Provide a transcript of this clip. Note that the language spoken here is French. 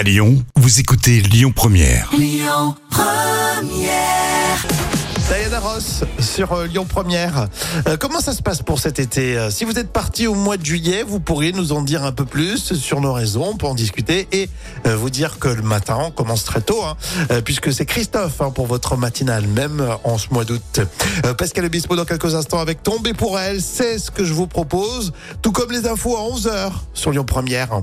À Lyon, vous écoutez Lyon Première. Diana Ross sur euh, Lyon Première. Euh, comment ça se passe pour cet été Euh, Si vous êtes parti au mois de juillet, vous pourriez nous en dire un peu plus sur nos raisons, on peut en discuter et euh, vous dire que le matin on commence très tôt, hein, euh, puisque c'est Christophe hein, pour votre matinale, même en ce mois d'août. Euh, Pascal Obispo dans quelques instants avec Tombé pour elle, c'est ce que je vous propose, tout comme les infos à 11h sur Lyon Première.